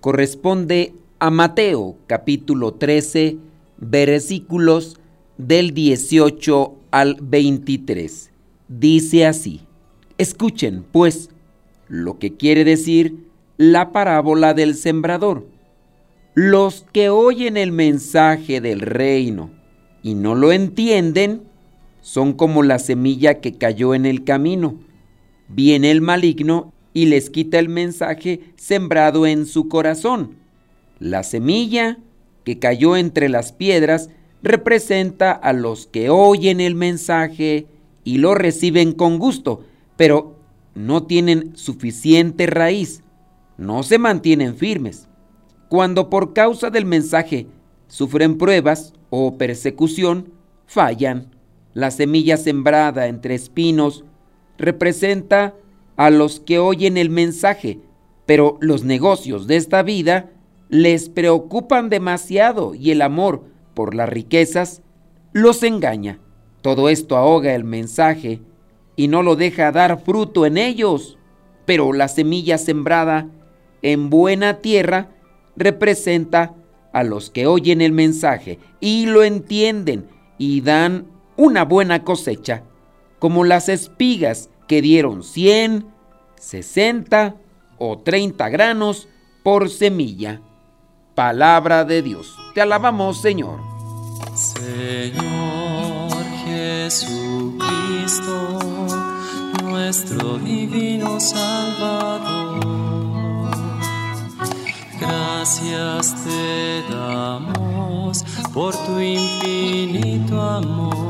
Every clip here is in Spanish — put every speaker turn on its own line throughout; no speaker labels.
corresponde a Mateo capítulo 13 versículos del 18 al 23. Dice así, escuchen pues lo que quiere decir la parábola del sembrador. Los que oyen el mensaje del reino y no lo entienden son como la semilla que cayó en el camino. Viene el maligno y les quita el mensaje sembrado en su corazón. La semilla que cayó entre las piedras representa a los que oyen el mensaje y lo reciben con gusto, pero no tienen suficiente raíz, no se mantienen firmes. Cuando por causa del mensaje sufren pruebas o persecución, fallan. La semilla sembrada entre espinos representa a los que oyen el mensaje, pero los negocios de esta vida les preocupan demasiado y el amor por las riquezas los engaña. Todo esto ahoga el mensaje y no lo deja dar fruto en ellos. Pero la semilla sembrada en buena tierra representa a los que oyen el mensaje y lo entienden y dan una buena cosecha, como las espigas que dieron 100, 60 o 30 granos por semilla. Palabra de Dios. Te alabamos, Señor.
Señor Jesucristo, nuestro divino Salvador. Gracias te damos por tu infinito amor.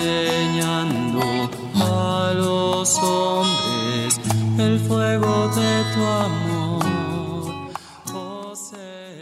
Enseñando los hombres el fuego de tu amor. Oh,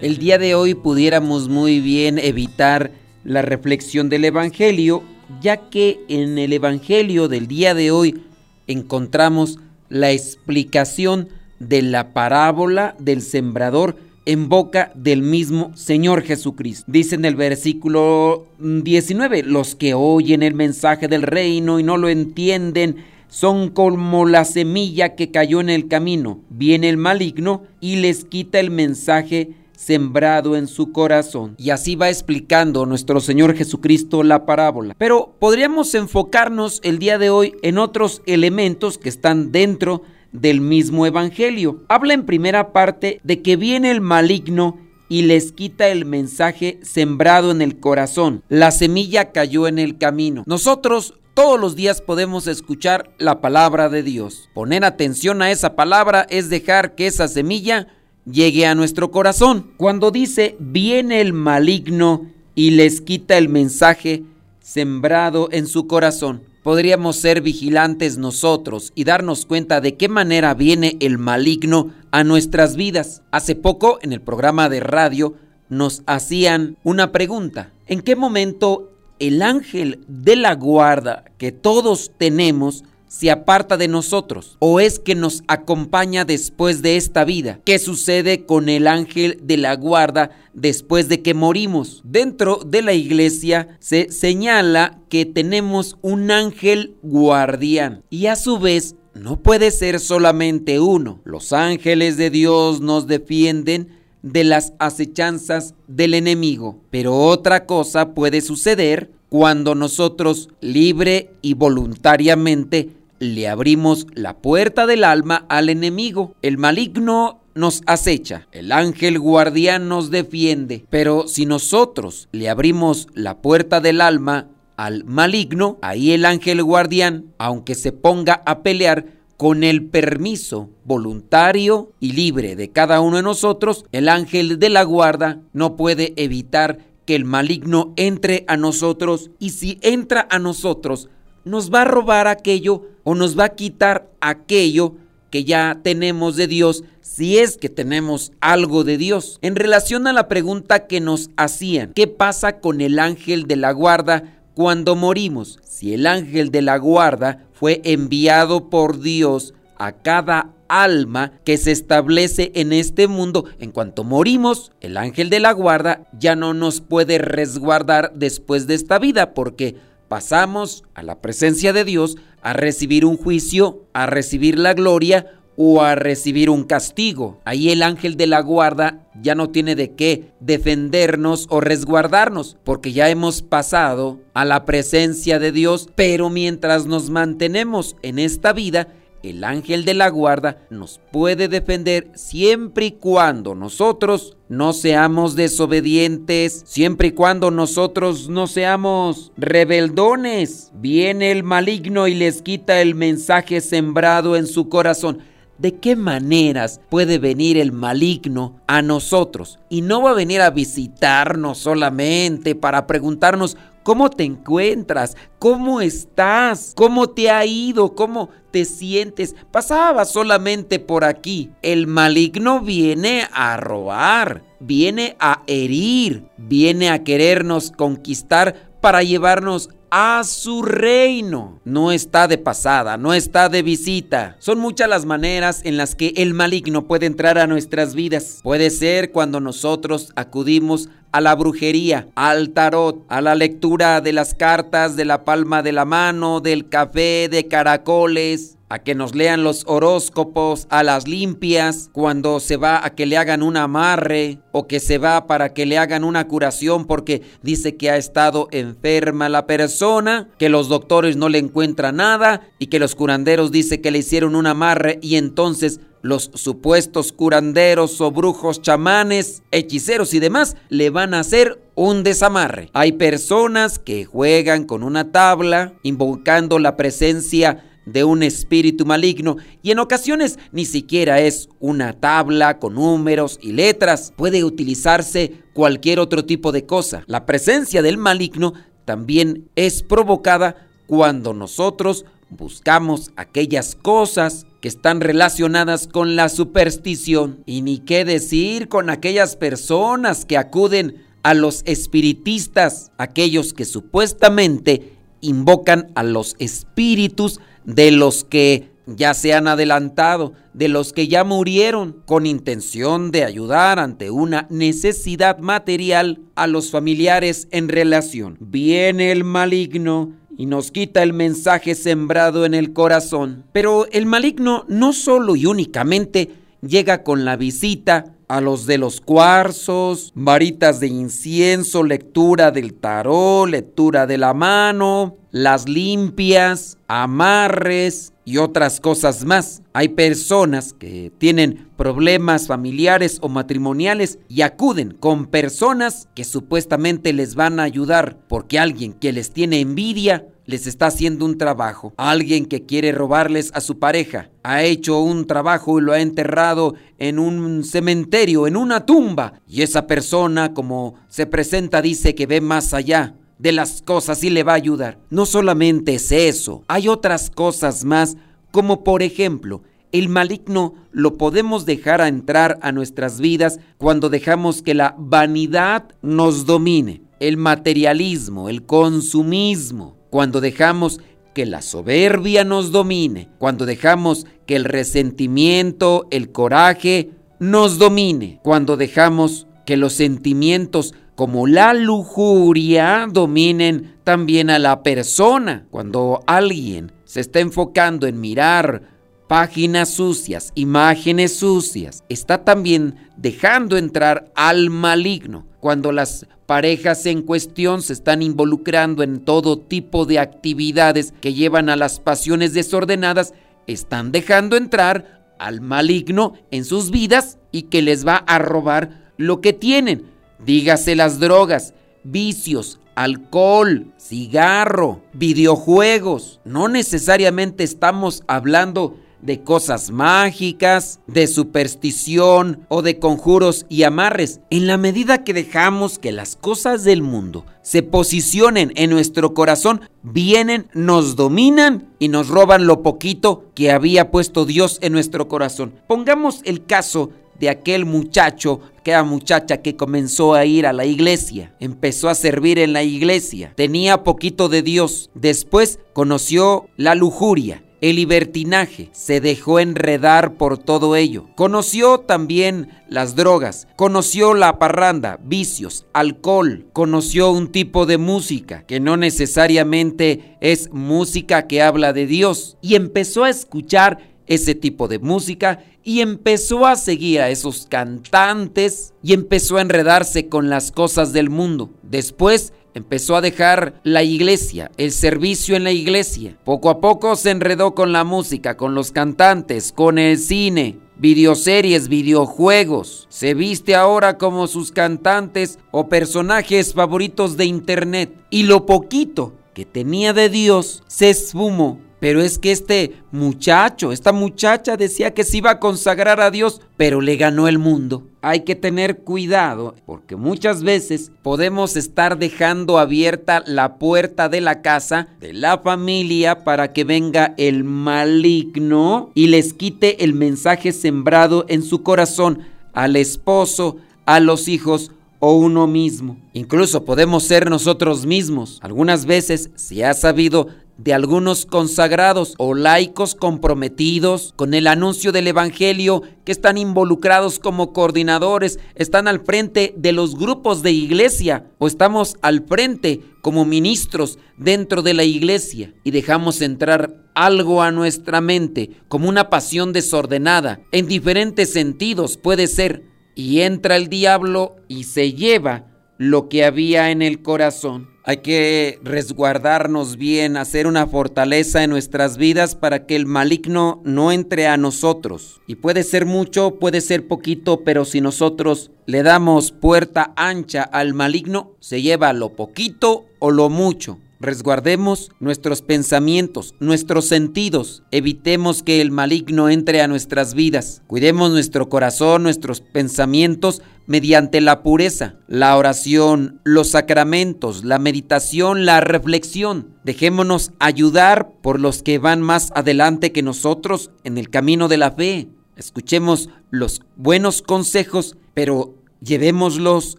el día de hoy pudiéramos muy bien evitar la reflexión del Evangelio, ya que en el Evangelio del día de hoy encontramos la explicación de la parábola del sembrador en boca del mismo Señor Jesucristo. Dice en el versículo 19, los que oyen el mensaje del reino y no lo entienden, son como la semilla que cayó en el camino. Viene el maligno y les quita el mensaje sembrado en su corazón. Y así va explicando nuestro Señor Jesucristo la parábola. Pero podríamos enfocarnos el día de hoy en otros elementos que están dentro del mismo Evangelio. Habla en primera parte de que viene el maligno y les quita el mensaje sembrado en el corazón. La semilla cayó en el camino. Nosotros todos los días podemos escuchar la palabra de Dios. Poner atención a esa palabra es dejar que esa semilla llegue a nuestro corazón. Cuando dice viene el maligno y les quita el mensaje sembrado en su corazón podríamos ser vigilantes nosotros y darnos cuenta de qué manera viene el maligno a nuestras vidas. Hace poco, en el programa de radio, nos hacían una pregunta. ¿En qué momento el ángel de la guarda que todos tenemos se aparta de nosotros o es que nos acompaña después de esta vida. ¿Qué sucede con el ángel de la guarda después de que morimos? Dentro de la iglesia se señala que tenemos un ángel guardián y a su vez no puede ser solamente uno. Los ángeles de Dios nos defienden de las acechanzas del enemigo. Pero otra cosa puede suceder cuando nosotros libre y voluntariamente le abrimos la puerta del alma al enemigo. El maligno nos acecha, el ángel guardián nos defiende, pero si nosotros le abrimos la puerta del alma al maligno, ahí el ángel guardián, aunque se ponga a pelear, con el permiso voluntario y libre de cada uno de nosotros, el ángel de la guarda no puede evitar que el maligno entre a nosotros y si entra a nosotros, nos va a robar aquello o nos va a quitar aquello que ya tenemos de Dios si es que tenemos algo de Dios. En relación a la pregunta que nos hacían, ¿qué pasa con el ángel de la guarda cuando morimos? Si el ángel de la guarda fue enviado por Dios a cada alma que se establece en este mundo. En cuanto morimos, el ángel de la guarda ya no nos puede resguardar después de esta vida porque pasamos a la presencia de Dios a recibir un juicio, a recibir la gloria o a recibir un castigo. Ahí el ángel de la guarda ya no tiene de qué defendernos o resguardarnos, porque ya hemos pasado a la presencia de Dios, pero mientras nos mantenemos en esta vida, el ángel de la guarda nos puede defender siempre y cuando nosotros no seamos desobedientes, siempre y cuando nosotros no seamos rebeldones. Viene el maligno y les quita el mensaje sembrado en su corazón. ¿De qué maneras puede venir el maligno a nosotros? Y no va a venir a visitarnos solamente para preguntarnos ¿Cómo te encuentras? ¿Cómo estás? ¿Cómo te ha ido? ¿Cómo te sientes? Pasaba solamente por aquí. El maligno viene a robar, viene a herir, viene a querernos conquistar para llevarnos a su reino. No está de pasada, no está de visita. Son muchas las maneras en las que el maligno puede entrar a nuestras vidas. Puede ser cuando nosotros acudimos a la brujería, al tarot, a la lectura de las cartas de la palma de la mano, del café, de caracoles, a que nos lean los horóscopos, a las limpias, cuando se va a que le hagan un amarre o que se va para que le hagan una curación porque dice que ha estado enferma la persona, que los doctores no le encuentran nada y que los curanderos dice que le hicieron un amarre y entonces los supuestos curanderos o brujos, chamanes, hechiceros y demás le van a hacer un desamarre. Hay personas que juegan con una tabla invocando la presencia de un espíritu maligno y en ocasiones ni siquiera es una tabla con números y letras, puede utilizarse cualquier otro tipo de cosa. La presencia del maligno también es provocada cuando nosotros buscamos aquellas cosas que están relacionadas con la superstición. Y ni qué decir con aquellas personas que acuden a los espiritistas, aquellos que supuestamente invocan a los espíritus de los que ya se han adelantado, de los que ya murieron, con intención de ayudar ante una necesidad material a los familiares en relación. Viene el maligno y nos quita el mensaje sembrado en el corazón. Pero el maligno no solo y únicamente llega con la visita a los de los cuarzos, varitas de incienso, lectura del tarot, lectura de la mano, las limpias, amarres y otras cosas más. Hay personas que tienen problemas familiares o matrimoniales y acuden con personas que supuestamente les van a ayudar porque alguien que les tiene envidia les está haciendo un trabajo. Alguien que quiere robarles a su pareja ha hecho un trabajo y lo ha enterrado en un cementerio, en una tumba. Y esa persona, como se presenta, dice que ve más allá de las cosas y le va a ayudar. No solamente es eso, hay otras cosas más, como por ejemplo, el maligno lo podemos dejar a entrar a nuestras vidas cuando dejamos que la vanidad nos domine, el materialismo, el consumismo, cuando dejamos que la soberbia nos domine, cuando dejamos que el resentimiento, el coraje nos domine, cuando dejamos que los sentimientos como la lujuria dominen también a la persona, cuando alguien se está enfocando en mirar páginas sucias, imágenes sucias, está también dejando entrar al maligno. Cuando las parejas en cuestión se están involucrando en todo tipo de actividades que llevan a las pasiones desordenadas, están dejando entrar al maligno en sus vidas y que les va a robar lo que tienen. Dígase las drogas, vicios, alcohol, cigarro, videojuegos. No necesariamente estamos hablando de cosas mágicas, de superstición o de conjuros y amarres. En la medida que dejamos que las cosas del mundo se posicionen en nuestro corazón, vienen, nos dominan y nos roban lo poquito que había puesto Dios en nuestro corazón. Pongamos el caso de aquel muchacho, aquella muchacha que comenzó a ir a la iglesia, empezó a servir en la iglesia, tenía poquito de Dios, después conoció la lujuria el libertinaje, se dejó enredar por todo ello. Conoció también las drogas, conoció la parranda, vicios, alcohol, conoció un tipo de música que no necesariamente es música que habla de Dios y empezó a escuchar ese tipo de música y empezó a seguir a esos cantantes y empezó a enredarse con las cosas del mundo. Después Empezó a dejar la iglesia, el servicio en la iglesia. Poco a poco se enredó con la música, con los cantantes, con el cine, videoseries, videojuegos. Se viste ahora como sus cantantes o personajes favoritos de internet. Y lo poquito que tenía de Dios se esfumó pero es que este muchacho, esta muchacha decía que se iba a consagrar a Dios, pero le ganó el mundo. Hay que tener cuidado porque muchas veces podemos estar dejando abierta la puerta de la casa, de la familia, para que venga el maligno y les quite el mensaje sembrado en su corazón al esposo, a los hijos o uno mismo. Incluso podemos ser nosotros mismos. Algunas veces se ha sabido de algunos consagrados o laicos comprometidos con el anuncio del Evangelio que están involucrados como coordinadores, están al frente de los grupos de iglesia o estamos al frente como ministros dentro de la iglesia. Y dejamos entrar algo a nuestra mente como una pasión desordenada en diferentes sentidos puede ser. Y entra el diablo y se lleva lo que había en el corazón. Hay que resguardarnos bien, hacer una fortaleza en nuestras vidas para que el maligno no entre a nosotros. Y puede ser mucho, puede ser poquito, pero si nosotros le damos puerta ancha al maligno, se lleva lo poquito o lo mucho. Resguardemos nuestros pensamientos, nuestros sentidos. Evitemos que el maligno entre a nuestras vidas. Cuidemos nuestro corazón, nuestros pensamientos mediante la pureza, la oración, los sacramentos, la meditación, la reflexión. Dejémonos ayudar por los que van más adelante que nosotros en el camino de la fe. Escuchemos los buenos consejos, pero llevémoslos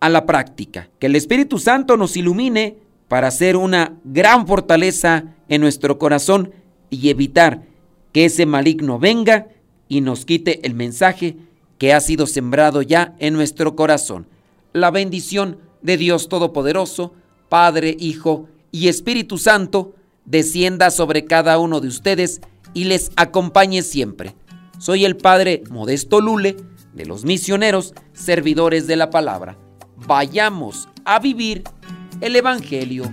a la práctica. Que el Espíritu Santo nos ilumine para ser una gran fortaleza en nuestro corazón y evitar que ese maligno venga y nos quite el mensaje que ha sido sembrado ya en nuestro corazón. La bendición de Dios Todopoderoso, Padre, Hijo y Espíritu Santo, descienda sobre cada uno de ustedes y les acompañe siempre. Soy el Padre Modesto Lule, de los misioneros, servidores de la palabra. Vayamos a vivir el Evangelio.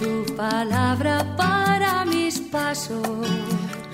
Tu palabra para mis pasos,